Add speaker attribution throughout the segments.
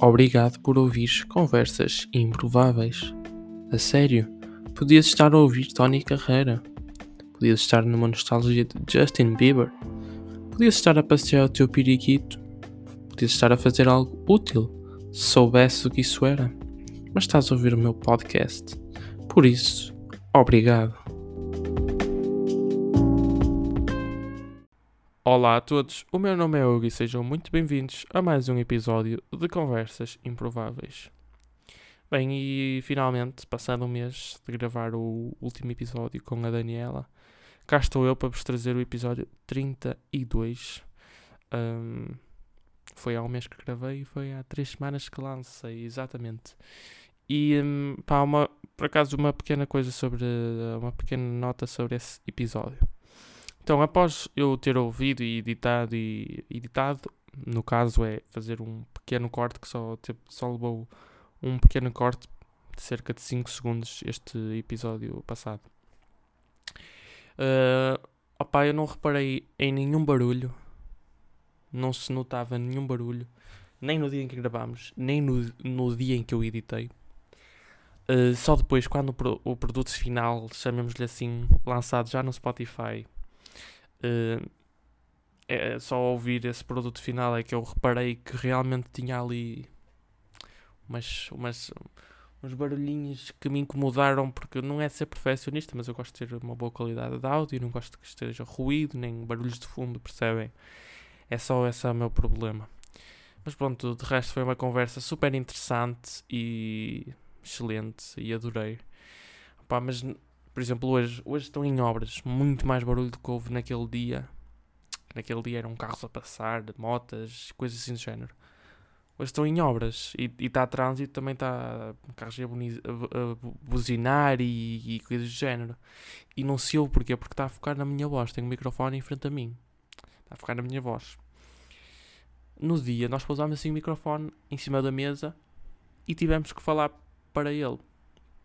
Speaker 1: Obrigado por ouvir conversas improváveis. A sério, podias estar a ouvir Tony Carreira. Podias estar numa nostalgia de Justin Bieber. Podias estar a passear o teu periquito. Podias estar a fazer algo útil, se soubesse o que isso era. Mas estás a ouvir o meu podcast. Por isso, obrigado. Olá a todos, o meu nome é Hugo e sejam muito bem-vindos a mais um episódio de Conversas Improváveis. Bem, e finalmente, passado um mês de gravar o último episódio com a Daniela, cá estou eu para vos trazer o episódio 32. Um, foi há um mês que gravei e foi há três semanas que lancei, exatamente. E um, pá, uma, por acaso, uma pequena coisa sobre. Uma pequena nota sobre esse episódio. Então, após eu ter ouvido e editado e editado, no caso é fazer um pequeno corte que só, tipo, só levou um pequeno corte de cerca de 5 segundos este episódio passado. Uh, opa, eu não reparei em nenhum barulho, não se notava nenhum barulho, nem no dia em que gravámos, nem no, no dia em que eu editei. Uh, só depois, quando o, o produto final, chamemos-lhe assim, lançado já no Spotify, uh, é só ouvir esse produto final é que eu reparei que realmente tinha ali umas, umas, uns barulhinhos que me incomodaram porque não é ser perfeccionista, mas eu gosto de ter uma boa qualidade de áudio, não gosto que esteja ruído, nem barulhos de fundo, percebem? É só esse é o meu problema. Mas pronto, de resto foi uma conversa super interessante e excelente e adorei. Pá, mas por exemplo, hoje, hoje estão em obras, muito mais barulho do que houve naquele dia. Naquele dia eram carros a passar, motas, coisas assim do género. Hoje estão em obras e está trânsito, também está carros a, a, a buzinar e, e, coisas do género. E não se ouve porquê? Porque está a focar na minha voz. Tenho o um microfone em frente a mim. Está a focar na minha voz. No dia, nós pousámos assim o microfone em cima da mesa e tivemos que falar para ele.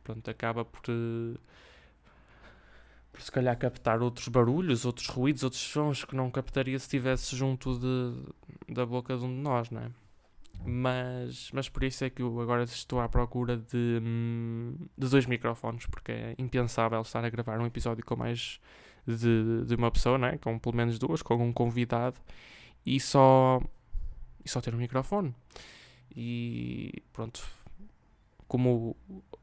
Speaker 1: Pronto, acaba por. Uh, por se calhar captar outros barulhos, outros ruídos, outros sons que não captaria se estivesse junto de, da boca de um de nós, não é? Mas, mas por isso é que eu agora estou à procura de, de dois microfones, porque é impensável estar a gravar um episódio com mais de, de uma pessoa, não é? com pelo menos duas, com um convidado, e só, e só ter um microfone. E pronto, como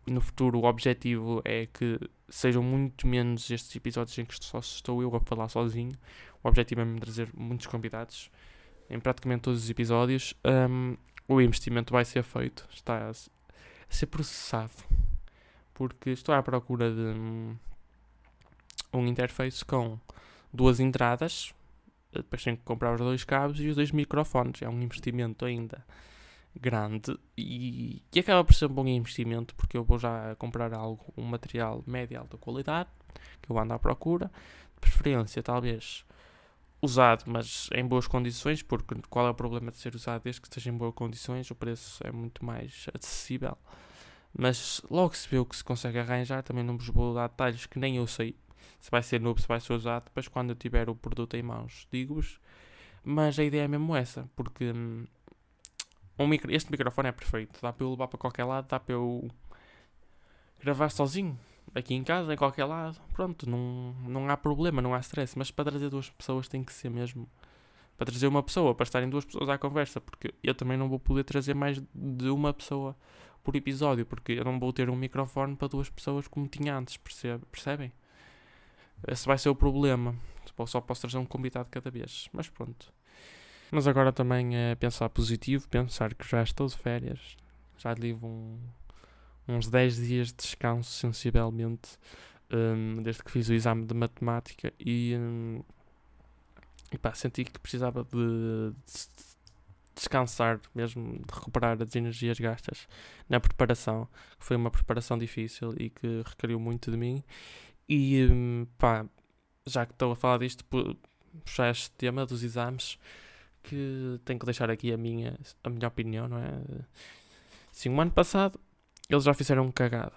Speaker 1: no futuro o objetivo é que sejam muito menos estes episódios em que só estou eu a falar sozinho. O objetivo é me trazer muitos convidados em praticamente todos os episódios. Um, o investimento vai ser feito, está a, ser processado, porque estou à procura de um, um interface com duas entradas. Depois tenho que comprar os dois cabos e os dois microfones. É um investimento ainda grande e, e acaba por ser um bom investimento porque eu vou já comprar algo, um material médio alta qualidade que eu ando à procura, de preferência talvez usado, mas em boas condições, porque qual é o problema de ser usado desde que esteja em boas condições, o preço é muito mais acessível. Mas logo se vê o que se consegue arranjar, também não vos vou dar detalhes que nem eu sei se vai ser novo, se vai ser usado, depois quando eu tiver o produto em mãos, digo-vos. Mas a ideia é mesmo essa, porque hum, um micro, este microfone é perfeito. Dá para eu levar para qualquer lado, dá para eu gravar sozinho. Aqui em casa, em qualquer lado. Pronto, não, não há problema, não há stress. Mas para trazer duas pessoas tem que ser mesmo. Para trazer uma pessoa, para estarem duas pessoas à conversa. Porque eu também não vou poder trazer mais de uma pessoa por episódio. Porque eu não vou ter um microfone para duas pessoas como tinha antes. Percebe, percebem? Esse vai ser o problema. Só posso trazer um convidado cada vez. Mas pronto. Mas agora também é pensar positivo, pensar que já estou de férias, já livro um, uns 10 dias de descanso sensivelmente, um, desde que fiz o exame de matemática e, um, e pá, senti que precisava de, de descansar mesmo, de recuperar as energias gastas na preparação, que foi uma preparação difícil e que requeriu muito de mim. E hum, pá, já que estou a falar disto, puxar este tema dos exames, que tenho que deixar aqui a minha, a minha opinião, não é? Sim, o ano passado eles já fizeram cagada.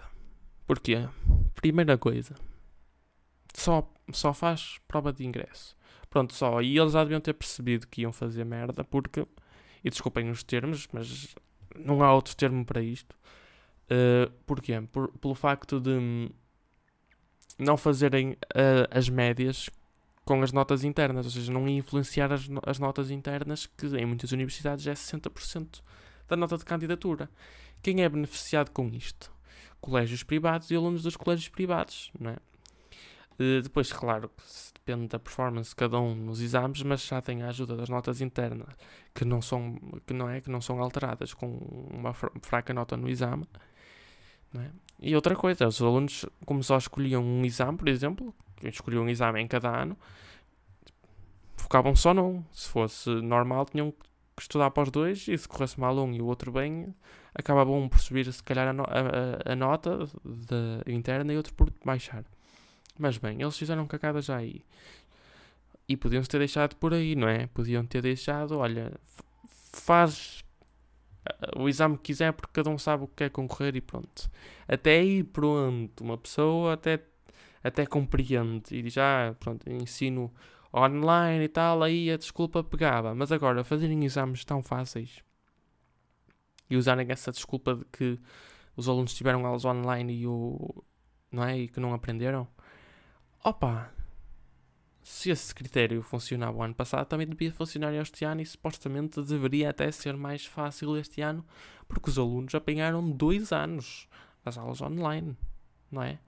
Speaker 1: Porquê? Primeira coisa, só, só faz prova de ingresso. Pronto, só. E eles já deviam ter percebido que iam fazer merda, porque, e desculpem os termos, mas não há outro termo para isto. Uh, porquê? Por, pelo facto de não fazerem uh, as médias com as notas internas, ou seja, não influenciar as, as notas internas, que em muitas universidades é 60% da nota de candidatura. Quem é beneficiado com isto? Colégios privados e alunos dos colégios privados, não é? Uh, depois, claro, depende da performance de cada um nos exames, mas já tem a ajuda das notas internas, que não são, que não é, que não são alteradas com uma fraca nota no exame. É? E outra coisa, os alunos, como só escolhiam um exame, por exemplo, escolhiam um exame em cada ano, focavam só num. Se fosse normal, tinham que estudar para os dois e se corresse mal um e o outro bem, acabava um por subir, se calhar, a, no a, a nota de, interna e outro por baixar. Mas bem, eles fizeram cagada já aí. E podiam-se ter deixado por aí, não é? Podiam ter deixado, olha, faz o exame que quiser porque cada um sabe o que quer concorrer e pronto. Até aí, pronto, uma pessoa até, até compreende e diz, ah, pronto, ensino online e tal, aí a desculpa pegava. Mas agora, fazerem exames tão fáceis e usarem essa desculpa de que os alunos tiveram aulas online e, o, não é? e que não aprenderam, opa, se esse critério funcionava o ano passado, também devia funcionar este ano e supostamente deveria até ser mais fácil este ano, porque os alunos apanharam dois anos as aulas online, não é?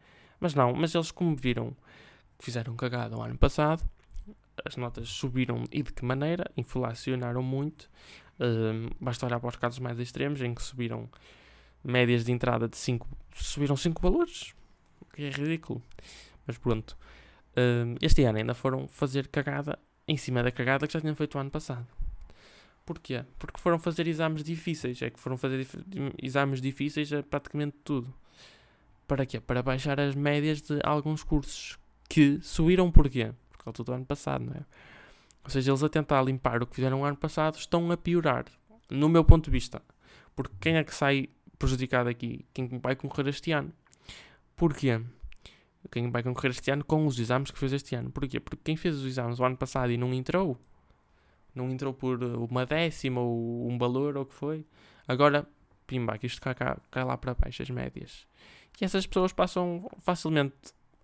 Speaker 1: Mas não, mas eles como viram que fizeram cagada o ano passado, as notas subiram e de que maneira? Inflacionaram muito. Uh, basta olhar para os casos mais extremos em que subiram médias de entrada de 5 subiram 5 valores, o que é ridículo. Mas pronto este ano ainda foram fazer cagada em cima da cagada que já tinham feito o ano passado. Porquê? Porque foram fazer exames difíceis. É que foram fazer exames difíceis a praticamente tudo. Para quê? Para baixar as médias de alguns cursos. Que subiram porquê? Por causa do ano passado, não é? Ou seja, eles a tentar limpar o que fizeram ano passado estão a piorar. No meu ponto de vista. Porque quem é que sai prejudicado aqui? Quem vai concorrer este ano? Porquê? quem vai concorrer este ano com os exames que fez este ano. Porquê? Porque quem fez os exames o ano passado e não entrou, não entrou por uma décima ou um valor ou o que foi, agora, pimba, que isto cai, cai lá para baixo, as médias. E essas pessoas passam facilmente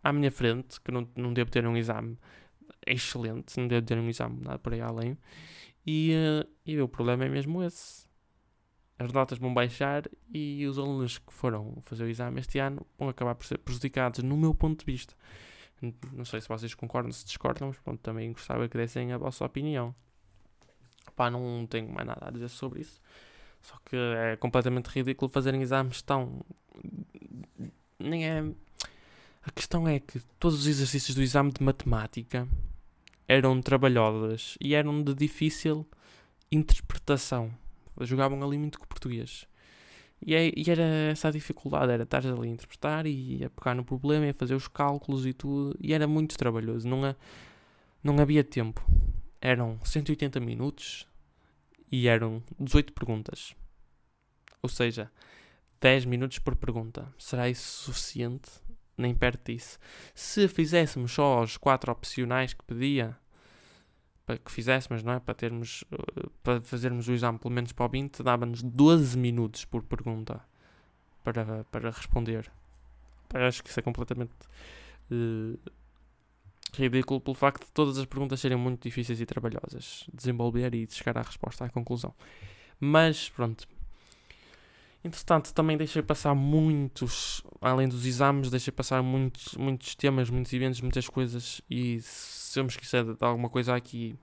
Speaker 1: à minha frente, que não, não devo ter um exame excelente, não devo ter um exame nada por aí além. E, uh, e o problema é mesmo esse as notas vão baixar e os alunos que foram fazer o exame este ano vão acabar por ser prejudicados, no meu ponto de vista. Não sei se vocês concordam, se discordam, mas pronto, também gostava que dessem a vossa opinião. Pá, não tenho mais nada a dizer sobre isso. Só que é completamente ridículo fazerem exames tão. Nem é. A questão é que todos os exercícios do exame de matemática eram trabalhosos e eram de difícil interpretação jogavam ali muito com o português. E, é, e, era essa a dificuldade, era estar ali a interpretar e a pegar no problema e a fazer os cálculos e tudo, e era muito trabalhoso, não, ha, não havia tempo. Eram 180 minutos e eram 18 perguntas. Ou seja, 10 minutos por pergunta. Será isso suficiente? Nem perto disso. Se fizéssemos só os 4 opcionais que pedia, para que fizéssemos, não é? Para, termos, uh, para fazermos o exame pelo menos para o 20, dava-nos 12 minutos por pergunta para, para responder. Acho que isso é completamente uh, ridículo pelo facto de todas as perguntas serem muito difíceis e trabalhosas. Desenvolver e chegar à resposta, à conclusão. Mas, pronto. Entretanto, também deixei passar muitos, além dos exames, deixei passar muitos, muitos temas, muitos eventos, muitas coisas e se eu me esquecer de alguma coisa aqui,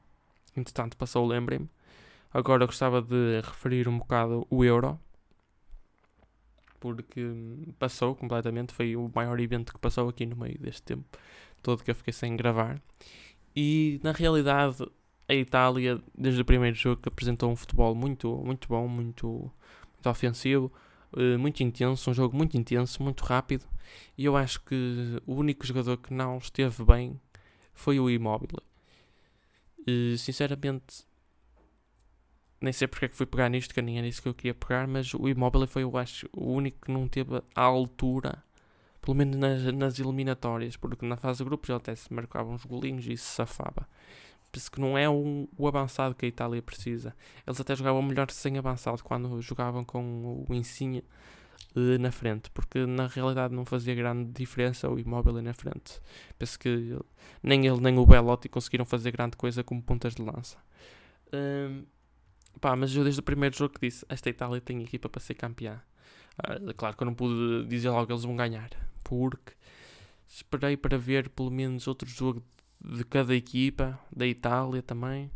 Speaker 1: entretanto passou, lembrem-me. Agora gostava de referir um bocado o Euro, porque passou completamente, foi o maior evento que passou aqui no meio deste tempo todo que eu fiquei sem gravar. E na realidade, a Itália, desde o primeiro jogo, apresentou um futebol muito, muito bom, muito, muito ofensivo, eh, muito intenso, um jogo muito intenso, muito rápido. E eu acho que o único jogador que não esteve bem foi o imóvel. Uh, sinceramente, nem sei porque é que fui pegar nisto, que nem era isso que eu queria pegar, mas o imóvel foi, eu acho, o único que não teve a altura, pelo menos nas, nas eliminatórias, porque na fase de grupos ele até se marcava uns golinhos e se safava. Penso que não é um, o avançado que a Itália precisa. Eles até jogavam melhor sem avançado quando jogavam com o Insigne uh, na frente, porque na realidade não fazia grande diferença o imóvel na frente. Penso que nem ele nem o Belotti conseguiram fazer grande coisa como pontas de lança. Um, pá, mas eu desde o primeiro jogo que disse: esta Itália tem equipa para ser campeã. Uh, claro que eu não pude dizer logo que eles vão ganhar, porque esperei para ver pelo menos outro jogo de cada equipa, da Itália também,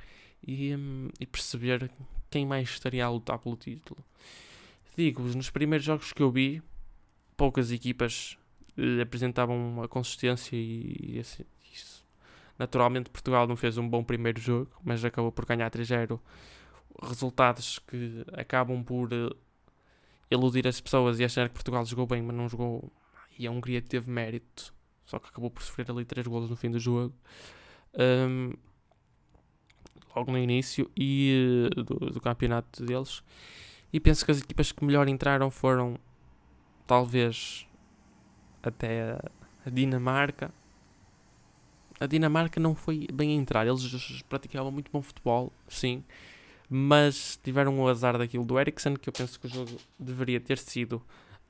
Speaker 1: e, um, e perceber quem mais estaria a lutar pelo título. Digo-vos, nos primeiros jogos que eu vi, poucas equipas eh, apresentavam uma consistência e, e assim, isso. Naturalmente Portugal não fez um bom primeiro jogo, mas acabou por ganhar 3-0. Resultados que acabam por uh, iludir as pessoas e achar que Portugal jogou bem, mas não jogou. E a Hungria teve mérito só que acabou por sofrer ali 3 golos no fim do jogo. Um, logo no início e uh, do, do, campeonato deles. E penso que as equipas que melhor entraram foram talvez até a Dinamarca. A Dinamarca não foi bem a entrar, eles praticavam muito bom futebol, sim, mas tiveram o azar daquilo do Eriksen, que eu penso que o jogo deveria ter sido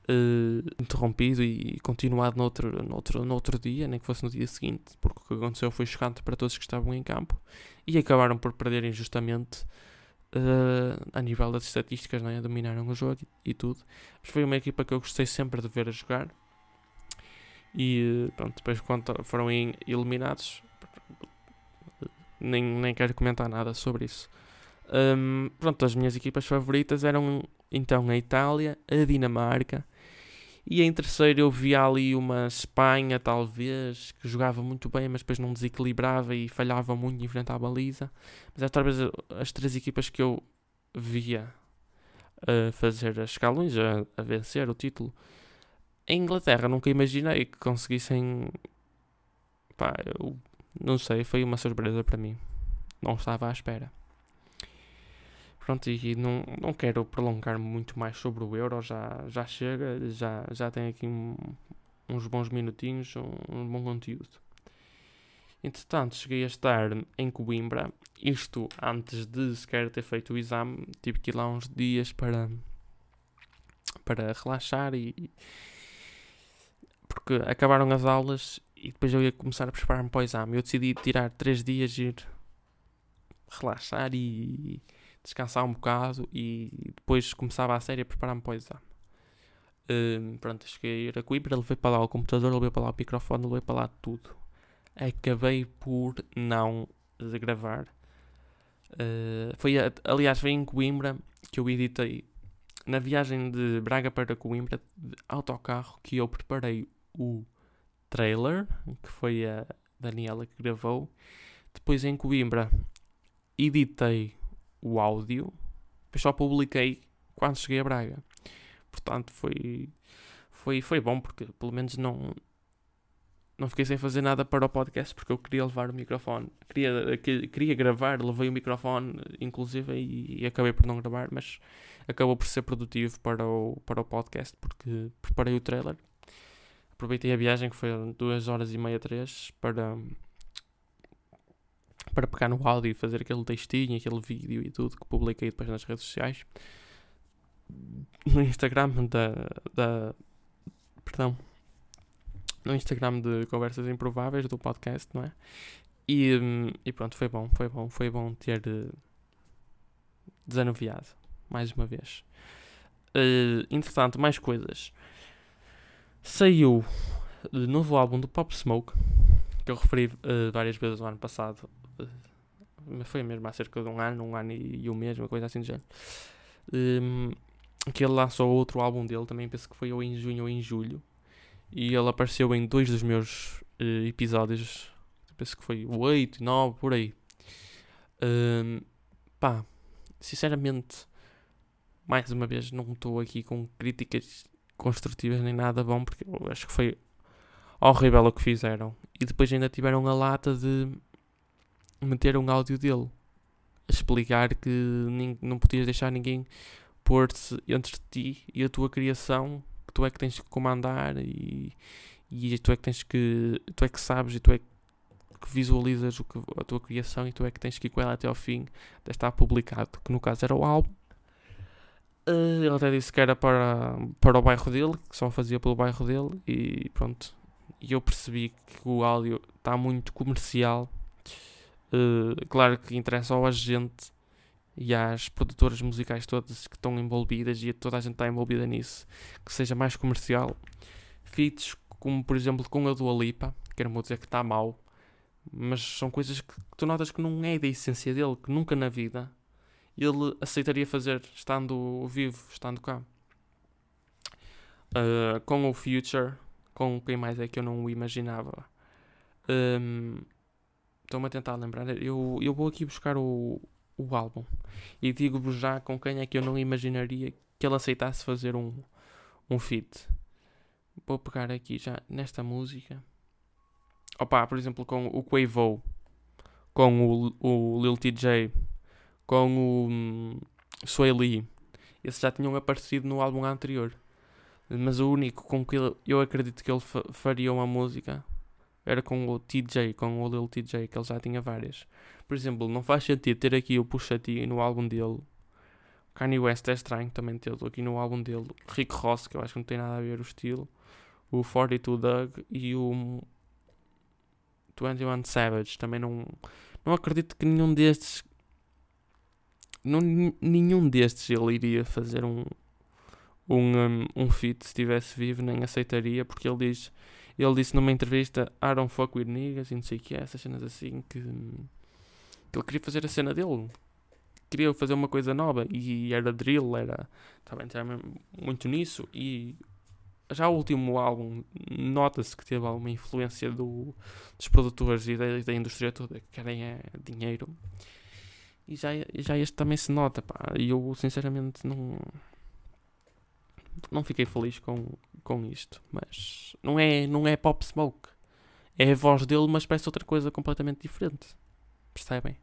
Speaker 1: uh, interrompido e continuado noutro, noutro, noutro dia, nem que fosse no dia seguinte, porque o que aconteceu foi chocante para todos que estavam em campo e acabaram por perder injustamente. Uh, a nível das estatísticas, né? dominaram o jogo e, e, tudo. Mas foi uma equipa que eu gostei sempre de ver a jogar. E pronto, depois quando foram eliminados, nem, nem quero comentar nada sobre isso. Um, pronto, as minhas equipas favoritas eram então a Itália, a Dinamarca e em terceiro eu via ali uma Espanha, talvez, que jogava muito bem, mas depois não desequilibrava e falhava muito em frente à baliza. Mas é talvez as três equipas que eu via a fazer as escalões, a, a vencer o título. Em Inglaterra nunca imaginei que conseguissem. Pá, eu não sei, foi uma surpresa para mim. Não estava à espera. Pronto, e não, não quero prolongar muito mais sobre o Euro, já, já chega, já, já tem aqui um, uns bons minutinhos, um, um, bom conteúdo. Entretanto, cheguei a estar em Coimbra, isto antes de sequer ter feito o exame, tive que ir lá uns dias para, para relaxar e. porque acabaram as aulas e depois eu ia começar a preparar-me para o exame. Eu decidi tirar três dias ir relaxar e descansar um bocado e depois começava a série a preparar-me para o exame. Um, pronto, cheguei a ir a Coimbra, levei para lá o computador, levei para lá o microfone, levei para lá tudo. Acabei por não gravar. Uh, foi, aliás, foi em Coimbra que eu editei na viagem de Braga para Coimbra de autocarro que eu preparei o trailer, que foi a Daniela que gravou. Depois em Coimbra editei o áudio, depois só publiquei quando cheguei a Braga. Portanto, foi, foi, foi bom porque pelo menos não, não fiquei sem fazer nada para o podcast porque eu queria levar o microfone. Queria, queria gravar, levei o microfone, inclusive, e, e, acabei por não gravar, mas acabou por ser produtivo para o, para o podcast porque preparei o trailer. Aproveitei a viagem que foi duas horas e meia, três, para, para pegar no áudio e fazer aquele textinho, aquele vídeo e tudo que publiquei depois nas redes sociais. No Instagram da. da perdão. No Instagram de Conversas Improváveis do podcast, não é? E, e pronto, foi bom, foi bom, foi bom ter uh, desanuviado mais uma vez. Uh, entretanto, mais coisas. Saiu o novo álbum do Pop Smoke, que eu referi uh, várias vezes no ano passado, foi mesmo há cerca de um ano, um ano e, um mês, uma coisa assim do género. Um, que ele lançou outro álbum dele, também penso que foi ou em junho ou em julho. E ele apareceu em dois dos meus uh, episódios, penso que foi o 8 e 9, por aí. Um, pá, sinceramente, mais uma vez, não estou aqui com críticas construtivas nem nada bom, porque eu acho que foi horrível o que fizeram. E depois ainda tiveram a lata de meter um áudio dele a explicar que não podias deixar ninguém pôr-se entre ti e a tua criação, que tu é que tens que comandar e, e tu é que tens que tu é que sabes e tu é que visualizas o que, a tua criação e tu é que tens que ir com ela até ao fim até estar publicado, que no caso era o álbum. Uh, ele até disse que era para, para o bairro dele, que só fazia pelo bairro dele e pronto. E eu percebi que o áudio está muito comercial. Uh, claro que interessa ao agente e às produtoras musicais todas que estão envolvidas e toda a gente está envolvida nisso, que seja mais comercial. Feats como por exemplo com a Dua Lipa, quero dizer que está mal, mas são coisas que, que tu notas que não é da essência dele, que nunca na vida ele aceitaria fazer estando vivo, estando cá. Uh, com o Future, com quem mais é que eu não o imaginava. Um, Estou-me a tentar lembrar. Eu, eu vou aqui buscar o, o álbum e digo-vos já com quem é que eu não imaginaria que ele aceitasse fazer um, um feat. Vou pegar aqui já nesta música. Opa, por exemplo, com o Quavo, com o, o Lil TJ com o um, Sway Lee. Esses já tinham aparecido no álbum anterior. Mas o único com que eu acredito que ele faria uma música era com o TJ, com o Lil TJ, que ele já tinha várias. Por exemplo, não faz sentido ter aqui o Pusha T no álbum dele. Kanye West é estranho também ter aqui no álbum dele. Rick Ross, que eu acho que não tem nada a ver o estilo. O 42 Doug e o 21 Savage. Também não, não acredito que nenhum destes não, nenhum destes ele iria fazer um, um, um, um feat se estivesse vivo, nem aceitaria, porque ele diz, ele disse numa entrevista, I don't fuck with niggas e não sei o que é, essas cenas assim, que, que ele queria fazer a cena dele, queria fazer uma coisa nova, e era drill, era, estava a entrar muito nisso, e já o último álbum nota-se que teve alguma influência do, dos produtores e da, da indústria toda, que querem é dinheiro, e já, já este também se nota, pá. E eu, sinceramente, não. Não fiquei feliz com, com isto. Mas não é, não é Pop Smoke. É a voz dele, mas parece outra coisa completamente diferente. Percebem?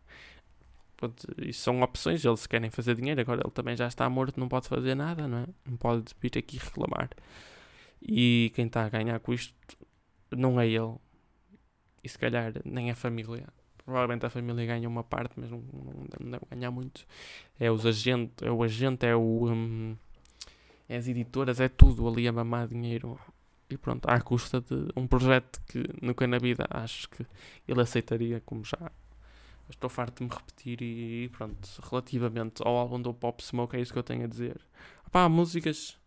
Speaker 1: Pronto, isso são opções. Eles querem fazer dinheiro. Agora ele também já está morto, não pode fazer nada, não é? Não pode vir aqui reclamar. E quem está a ganhar com isto não é ele. E se calhar nem a família. Provavelmente a família ganha uma parte, mas não, não, não deve ganhar muito. É os agentes, é o agente, é o. Um, as editoras, é tudo ali a mamar dinheiro. E pronto, à custa de um projeto que nunca na vida acho que ele aceitaria, como já estou farto de me repetir. E, pronto, relativamente ao álbum do Pop Smoke, é isso que eu tenho a dizer. Pá, músicas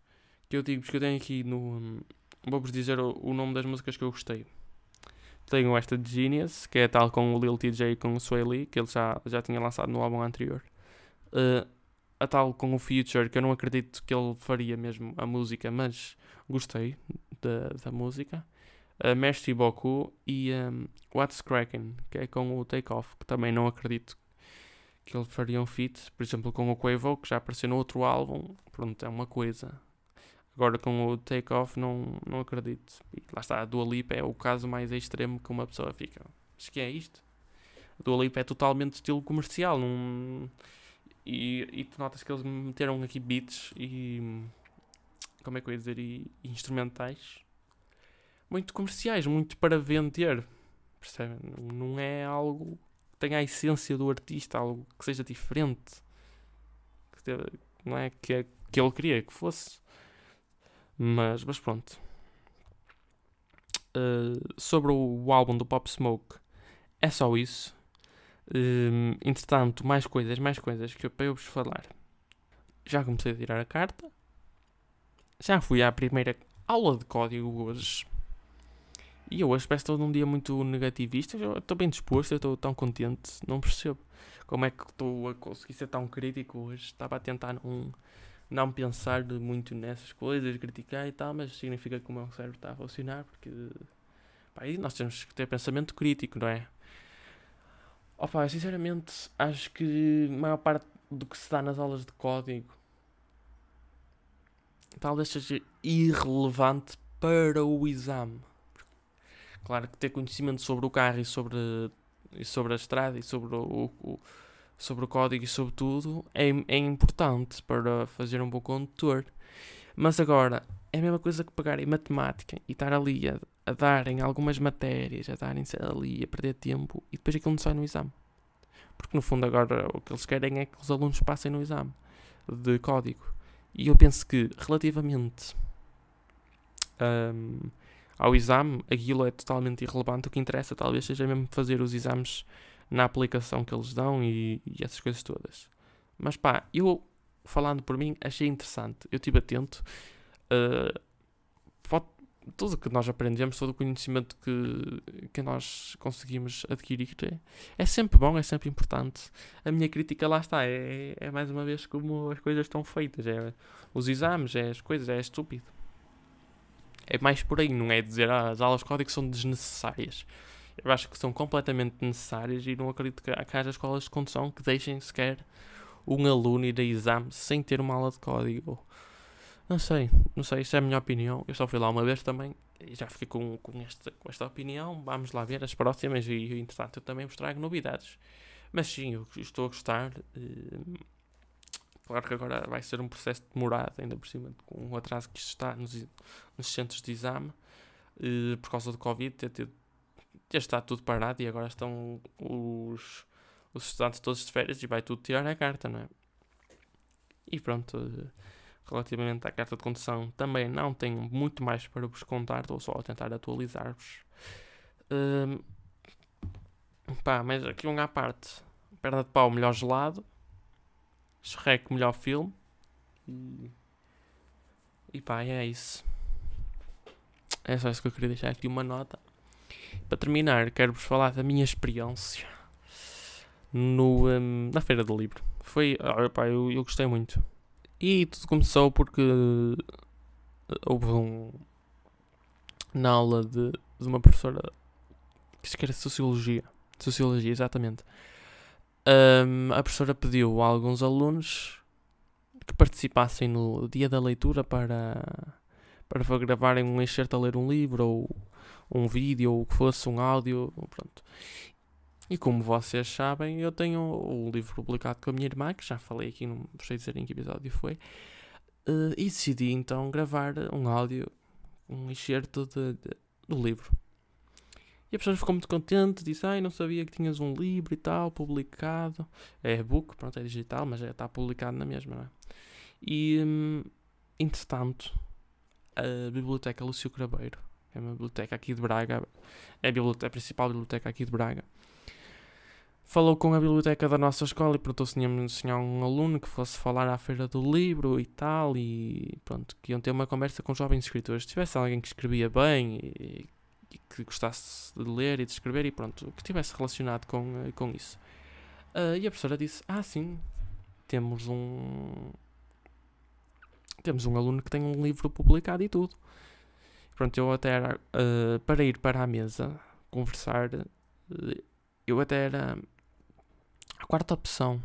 Speaker 1: que eu digo, porque eu tenho aqui no. Vou-vos dizer o, o nome das músicas que eu gostei. Tenho esta de Genius, que é tal com o Lil TJ e com o Sway Lee, que ele já, já tinha lançado no álbum anterior. Uh, a tal com o Future, que eu não acredito que ele faria mesmo a música, mas gostei da, da música. Uh, Merci Beaucoup e um, What's Cracking, que é com o Takeoff, que também não acredito que ele faria um feat, por exemplo, com o Quavo, que já apareceu no outro álbum. Pronto, é uma coisa. Agora com o take-off não, não acredito. E lá está, a Dua Lipa é o caso mais extremo que uma pessoa fica. Mas que é isto? A Dua Lipa é totalmente estilo comercial. Não... E, e tu notas que eles meteram aqui beats e. Como é que eu ia dizer? E, e instrumentais muito comerciais, muito para vender. Percebem? Não é algo que tenha a essência do artista, algo que seja diferente. Que, não é que, é, que ele queria que fosse. Mas, mas pronto. Uh, sobre o, o, álbum do Pop Smoke, é só isso. Uh, entretanto, mais coisas, mais coisas que eu, para eu vos falar. Já comecei a tirar a carta. Já fui à primeira aula de código hoje. E eu hoje parece estou num dia muito negativista. Eu estou bem disposto, eu estou tão contente. Não percebo como é que estou a conseguir ser tão crítico hoje. Estava a tentar não não pensar muito nessas coisas, criticar e tal, mas significa que o meu cérebro está a funcionar, porque pá, nós temos que ter pensamento crítico, não é? Opa, sinceramente, acho que a maior parte do que se dá nas aulas de código talvez seja irrelevante para o exame. Claro que ter conhecimento sobre o carro e sobre, e sobre a estrada e sobre o, o sobre o código e sobre tudo é, é importante para fazer um bom condutor. Mas agora, é a mesma coisa que pegar em matemática e estar ali a, a darem algumas matérias, a darem-se ali, a perder tempo e depois aquilo não sai no exame. Porque no fundo agora o que eles querem é que os alunos passem no exame de código. E eu penso que relativamente um, ao exame, aquilo é totalmente irrelevante. O que interessa talvez seja mesmo fazer os exames na aplicação que eles dão e, e essas coisas todas. Mas pá, eu falando por mim, achei interessante. Eu estive atento. Uh, tudo o que nós aprendemos, todo o conhecimento que, que nós conseguimos adquirir é, é sempre bom, é sempre importante. A minha crítica lá está, é, é mais uma vez como as coisas estão feitas. É, os exames, é as coisas, é estúpido. É mais por aí, não é dizer ah, as aulas de código são desnecessárias. Eu acho que são completamente necessárias e não acredito que, que haja escolas de condução que deixem sequer um aluno ir a exame sem ter uma aula de código. Não sei, não sei, isso é a minha opinião. Eu só fui lá uma vez também e já fiquei com, com, esta, com esta opinião. Vamos lá ver as próximas e, entretanto, eu também vos trago novidades. Mas sim, eu estou a gostar. Uh, claro que agora vai ser um processo demorado, ainda por cima, com o atraso que está nos, nos centros de exame, uh, por causa do Covid, ter, ter, ter estado tudo parado e agora estão os os estudantes todos de férias e vai tudo tirar a carta, não é? E pronto, eh, relativamente à carta de condução, também não tenho muito mais para vos contar, estou só a tentar atualizar-vos. Uh, pá, mas aqui um à parte: perna de pau, melhor gelado, Shrek, melhor filme. E, e pá, é isso. É só isso que eu queria deixar aqui uma nota. Para terminar, quero-vos falar da minha experiência no, um, na Feira do Livro. Foi, ah, pá, eu, eu gostei muito. E tudo começou porque eh, houve um. Na aula de, de uma professora que era Sociologia. Sociologia, exatamente. Um, a professora pediu a alguns alunos que participassem no dia da leitura para, para gravarem um excerto a ler um livro ou um vídeo ou o que fosse, um áudio. Pronto. E como vocês sabem, eu tenho o livro publicado com a minha irmã, que já falei aqui, não sei dizer em que episódio foi, uh, e decidi então gravar um áudio, um excerto de, de, do livro. E a pessoa ficou muito contente, disse, ai, não sabia que tinhas um livro e tal, publicado. É book, pronto, é digital, mas já está publicado na mesma, não é? E, hum, entretanto, a Biblioteca Lúcio Crabeiro, é uma biblioteca aqui de Braga, é a, biblioteca, a principal biblioteca aqui de Braga, falou com a biblioteca da nossa escola e perguntou se tinha um aluno que fosse falar à feira do livro e tal, e pronto, que iam ter uma conversa com jovens escritores. Se tivesse alguém que escrevia bem e, e, que gostasse de ler e de escrever e pronto, que estivesse relacionado com, com isso. Uh, e a professora disse: Ah, sim, temos um. Temos um aluno que tem um livro publicado e tudo. Pronto, eu até era. Uh, para ir para a mesa conversar, uh, eu até era a quarta opção.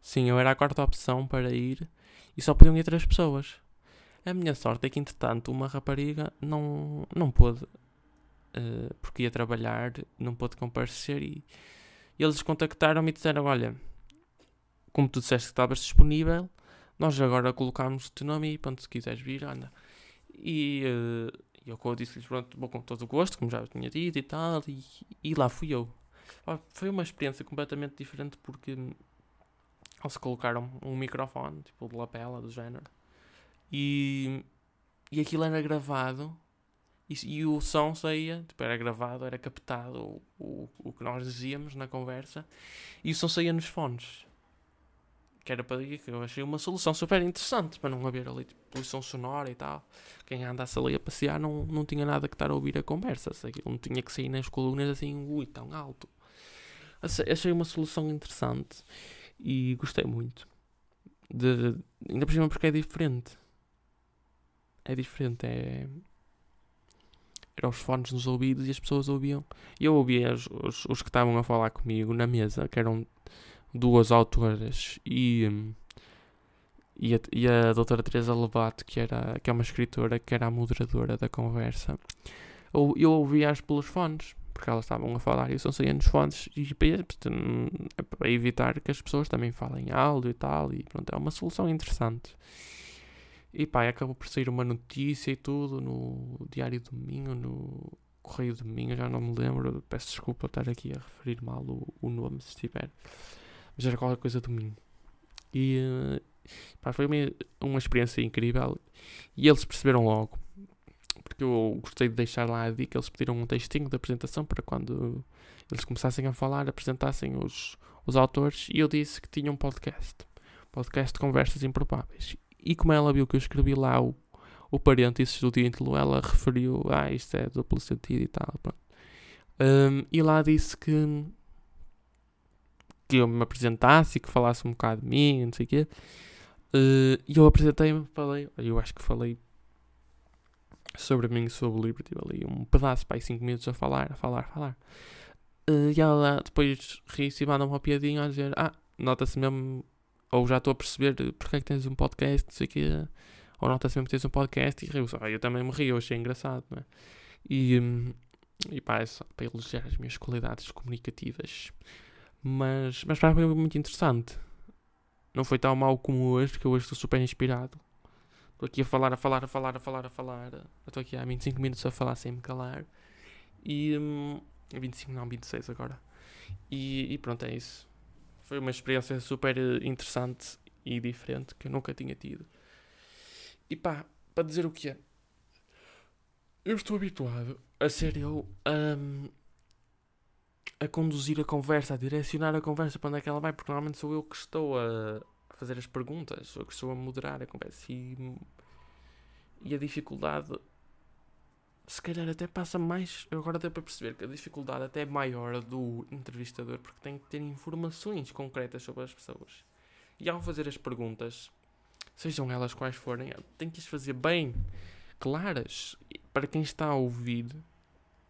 Speaker 1: Sim, eu era a quarta opção para ir e só podiam ir três pessoas. A minha sorte é que, entretanto, uma rapariga não, não pôde, uh, porque ia trabalhar, não pôde comparecer e, e eles contactaram-me e disseram: Olha, como tu disseste que estavas disponível, nós agora colocámos o teu nome e pronto, se quiseres vir, anda. E uh, eu disse-lhes: Pronto, vou com todo o gosto, como já tinha dito e tal, e, e lá fui eu foi uma experiência completamente diferente porque eles colocaram um microfone, tipo de lapela, do género, e, e aquilo era gravado e, e o som saía, tipo, era gravado, era captado o, o, o que nós dizíamos na conversa e o som saía nos fones. Que era para que eu achei uma solução super interessante para não haver ali tipo, poluição sonora e tal. Quem andasse ali a passear não, não tinha nada que estar a ouvir a conversa. Não tinha que sair nas colunas assim, ui, tão alto. Achei uma solução interessante e gostei muito. De, de, ainda por cima porque é diferente. É diferente, é. Eram os fones nos ouvidos e as pessoas ouviam. Eu ouvia os, os, os que estavam a falar comigo na mesa, que eram duas autoras e. E a, e a doutora Teresa Lobato, que, era, que é uma escritora, que era a moderadora da conversa, eu, eu ouvia-as pelos fones porque elas estavam a falar e são nos fones e para evitar que as pessoas também falem áudio e tal e pronto, é uma solução interessante E pá, acabou por sair uma notícia e tudo no Diário do Minho, no Correio do Minho, já não me lembro. Peço desculpa estar aqui a referir mal o, o nome, se estiver. Mas era qualquer coisa do Minho. E eh, pá, foi uma, uma experiência incrível. E eles perceberam logo. Porque eu gostei de deixar lá a dica. Eles pediram um textinho de apresentação para quando eles começassem a falar, apresentassem os, os autores. E eu disse que tinha um podcast. Podcast de conversas improváveis. E como ela viu que eu escrevi lá o, o parênteses do título, ela referiu, ah, isto é duplo sentido e tal. Um, e lá disse que que eu me apresentasse e que falasse um bocado de mim, não sei o quê. Uh, e eu apresentei-me, falei, eu acho que falei sobre mim, sobre o livro, tive ali um pedaço, para 5 minutos a falar, a falar, a falar. Uh, e ela depois ri-se e manda uma piadinha a dizer, ah, nota-se mesmo, ou já estou a perceber porque é que tens um podcast, não sei o quê, ou nota-se mesmo que tens um podcast, e riu-se. Ah, eu também me ri, eu achei engraçado, não é? E, um, e pá, é só para elogiar as minhas qualidades comunicativas. Mas, mas mim foi muito interessante. Não foi tão mal como hoje, que hoje estou super inspirado. Estou aqui a falar, a falar, a falar, a falar, a falar. Estou aqui há 25 minutos a falar sem me calar. E. Hum, 25, não, 26 agora. E, e pronto, é isso. Foi uma experiência super interessante e diferente que eu nunca tinha tido. E pá, para dizer o que é. Eu estou habituado a ser eu. Um, a conduzir a conversa, a direcionar a conversa para onde é que ela vai, porque normalmente sou eu que estou a fazer as perguntas, a moderar a conversa e, e a dificuldade se calhar até passa mais. Eu agora deu para perceber que a dificuldade até é maior do entrevistador porque tem que ter informações concretas sobre as pessoas. E ao fazer as perguntas, sejam elas quais forem, tem que as fazer bem claras para quem está a ouvir,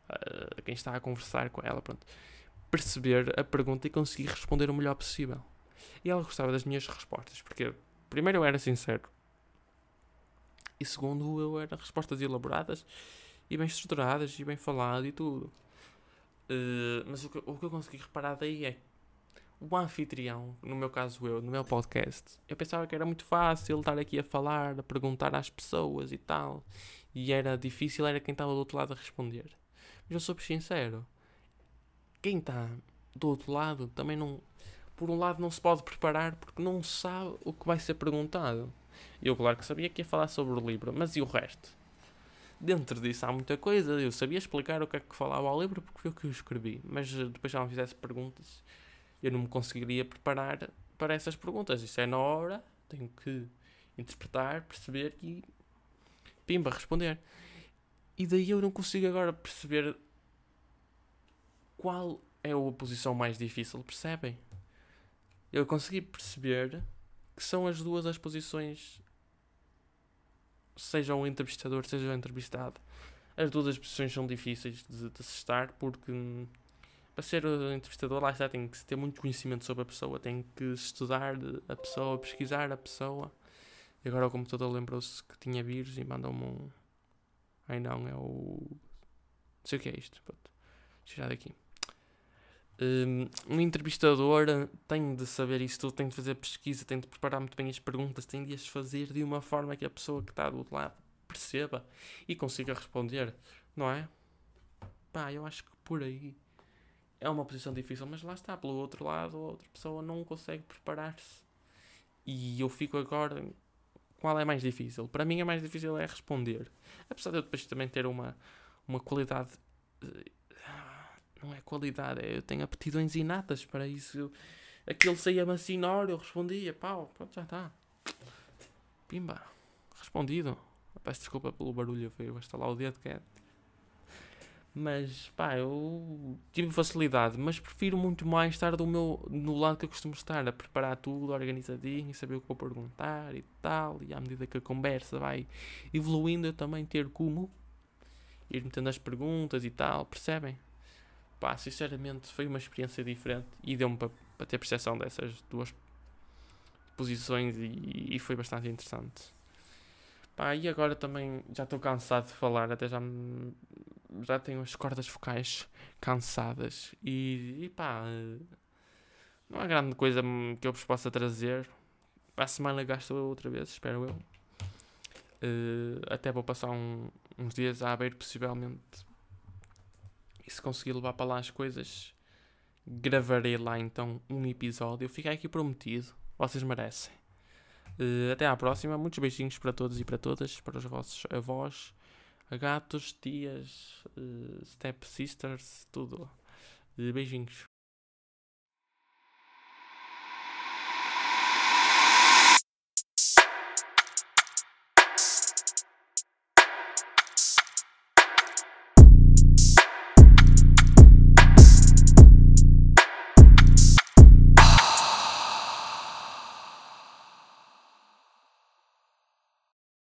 Speaker 1: a quem está a conversar com ela. Pronto perceber a pergunta e conseguir responder o melhor possível. E ela gostava das minhas respostas, porque primeiro eu era sincero e segundo eu era respostas elaboradas e bem estruturadas e bem falado e tudo. Uh, mas o que, o que eu consegui reparar daí é o anfitrião, no meu caso eu, no meu podcast, eu pensava que era muito fácil estar aqui a falar, a perguntar às pessoas e tal, e era difícil, era quem estava do outro lado a responder. Mas eu sou sincero, quem está do outro lado também não. Por um lado, não se pode preparar porque não sabe o que vai ser perguntado. Eu, claro que sabia que ia falar sobre o livro, mas e o resto? Dentro disso há muita coisa. Eu sabia explicar o que é que falava ao livro porque foi o que eu escrevi, mas eh, depois já não fizesse perguntas, eu não me conseguiria preparar para essas perguntas. Isso é na hora, tenho que interpretar, perceber e. pimba, responder. E daí eu não consigo agora perceber qual é a posição mais difícil, percebem? Eu consegui perceber que são as duas as posições, seja o entrevistador, seja o entrevistado. As duas as posições são difíceis de, de se estar porque hum, para ser o entrevistador lá está, tem que ter muito conhecimento sobre a pessoa, tem que estudar a pessoa, pesquisar a pessoa. E agora o computador lembrou-se que tinha vírus e mandou-me um. Ai não, é o. Não sei o que é isto. Pronto. Tirar daqui. Um, um entrevistador tem de saber isso tudo, tem de fazer pesquisa, tem de preparar muito bem as perguntas, tem de as fazer de uma forma que a pessoa que está do outro lado perceba e consiga responder, não é? Pá, eu acho que por aí é uma posição difícil, mas lá está, pelo outro lado, a outra pessoa não consegue preparar-se. E eu fico agora. Qual é mais difícil? Para mim, é mais difícil é responder. Apesar de eu depois também ter uma, uma qualidade eh, não é qualidade, é, eu tenho aptidões inatas para isso. Aquilo saía-me assim na hora, eu respondia, pau, pronto, já está. Pimba, respondido. Peço desculpa pelo barulho, veio a estalar o dedo que é. Mas pá, eu tive facilidade, mas prefiro muito mais estar do meu, no lado que eu costumo estar, a preparar tudo organizadinho, saber o que vou perguntar e tal, e à medida que a conversa vai evoluindo, eu também ter como ir metendo as perguntas e tal, percebem? Pá, sinceramente foi uma experiência diferente e deu-me para pa ter percepção dessas duas posições e, e, foi bastante interessante. Pá, e agora também já estou cansado de falar, até já, já tenho as cordas focais cansadas e, e pá, não há grande coisa que eu vos possa trazer. A semana gasto outra vez, espero eu. Uh, até vou passar um, uns dias a Aveiro, possivelmente. E se conseguir levar para lá as coisas, gravarei lá então um episódio. Fica aqui prometido. Vocês merecem. Uh, até à próxima. Muitos beijinhos para todos e para todas. Para os vossos avós, gatos, tias, uh, step sisters, tudo. Uh, beijinhos.